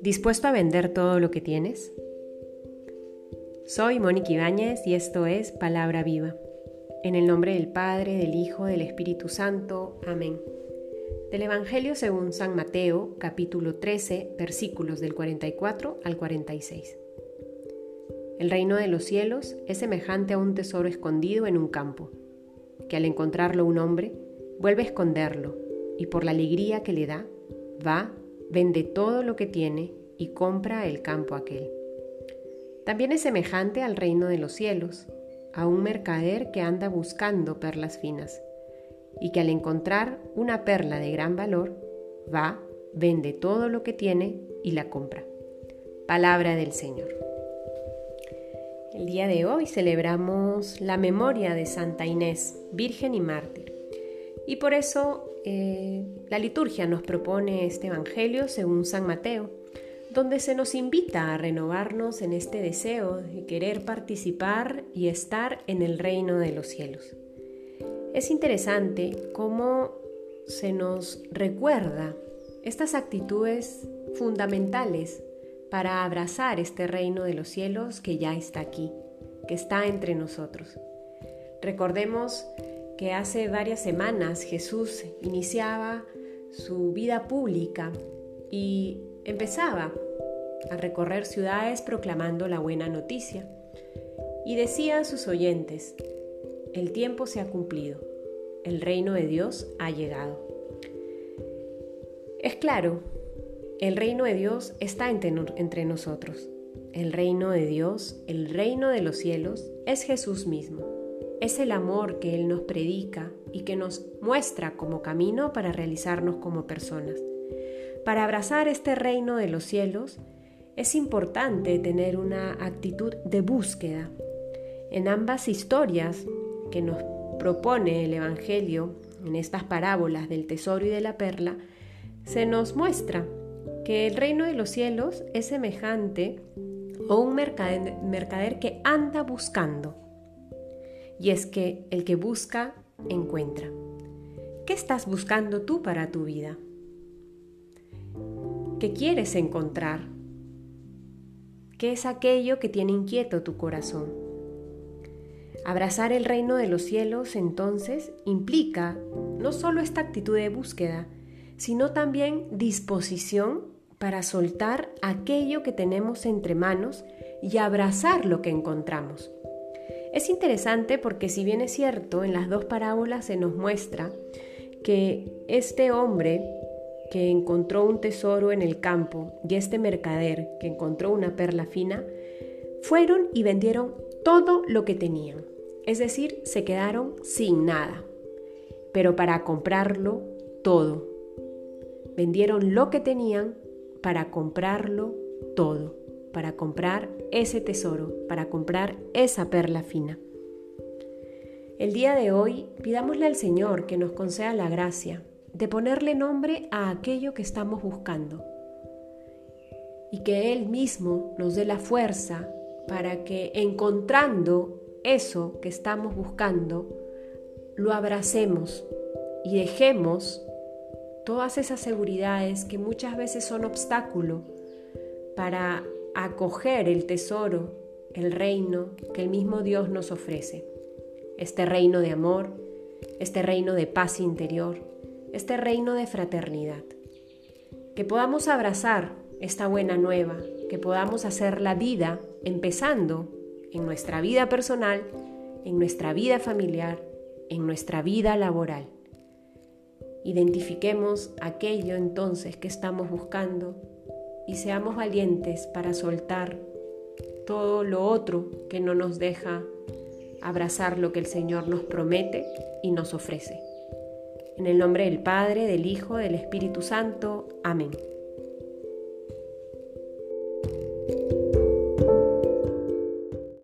¿Dispuesto a vender todo lo que tienes? Soy Mónica Ibáñez y esto es Palabra Viva. En el nombre del Padre, del Hijo, del Espíritu Santo. Amén. Del Evangelio según San Mateo, capítulo 13, versículos del 44 al 46. El reino de los cielos es semejante a un tesoro escondido en un campo, que al encontrarlo un hombre, vuelve a esconderlo, y por la alegría que le da, va, vende todo lo que tiene y compra el campo aquel. También es semejante al reino de los cielos, a un mercader que anda buscando perlas finas, y que al encontrar una perla de gran valor, va, vende todo lo que tiene y la compra. Palabra del Señor. El día de hoy celebramos la memoria de Santa Inés, Virgen y Mártir. Y por eso eh, la liturgia nos propone este Evangelio según San Mateo, donde se nos invita a renovarnos en este deseo de querer participar y estar en el reino de los cielos. Es interesante cómo se nos recuerda estas actitudes fundamentales para abrazar este reino de los cielos que ya está aquí, que está entre nosotros. Recordemos que hace varias semanas Jesús iniciaba su vida pública y empezaba a recorrer ciudades proclamando la buena noticia. Y decía a sus oyentes, el tiempo se ha cumplido, el reino de Dios ha llegado. Es claro, el reino de Dios está entre, nosotros. El reino de Dios, el reino de los cielos, es Jesús mismo. Es el amor que Él nos predica y que nos muestra como camino para realizarnos como personas. Para abrazar este reino de los cielos, es importante tener una actitud de búsqueda. En ambas historias que nos propone el Evangelio, en estas parábolas del tesoro y de la perla, se nos muestra que el reino de los cielos es semejante a un mercader, que anda buscando. Y es que el que busca, encuentra. ¿Qué estás buscando tú para tu vida? ¿Qué quieres encontrar? ¿Qué es aquello que tiene inquieto tu corazón? Abrazar el reino de los cielos entonces implica no solo esta actitud de búsqueda, sino también disposición para soltar aquello que tenemos entre manos y abrazar lo que encontramos. Es interesante porque si bien es cierto, en las dos parábolas se nos muestra que este hombre que encontró un tesoro en el campo y este mercader que encontró una perla fina, fueron y vendieron todo lo que tenían. Es decir, se quedaron sin nada. Pero para comprarlo todo. Vendieron lo que tenían para comprarlo todo. Para comprar ese tesoro, para comprar esa perla fina. El día de hoy pidámosle al Señor que nos conceda la gracia de ponerle nombre a aquello que estamos buscando y que Él mismo nos dé la fuerza para que encontrando eso que estamos buscando, lo abracemos y dejemos todas esas seguridades que muchas veces son obstáculo para acoger el tesoro, el reino que el mismo Dios nos ofrece. Este reino de amor, este reino de paz interior, este reino de fraternidad. Que podamos abrazar esta buena nueva, que podamos hacer la vida empezando en nuestra vida personal, en nuestra vida familiar, en nuestra vida laboral. Identifiquemos aquello entonces que estamos buscando y seamos valientes para soltar todo lo otro que no nos deja abrazar lo que el Señor nos promete y nos ofrece. En el nombre del Padre, del Hijo, del Espíritu Santo. Amén.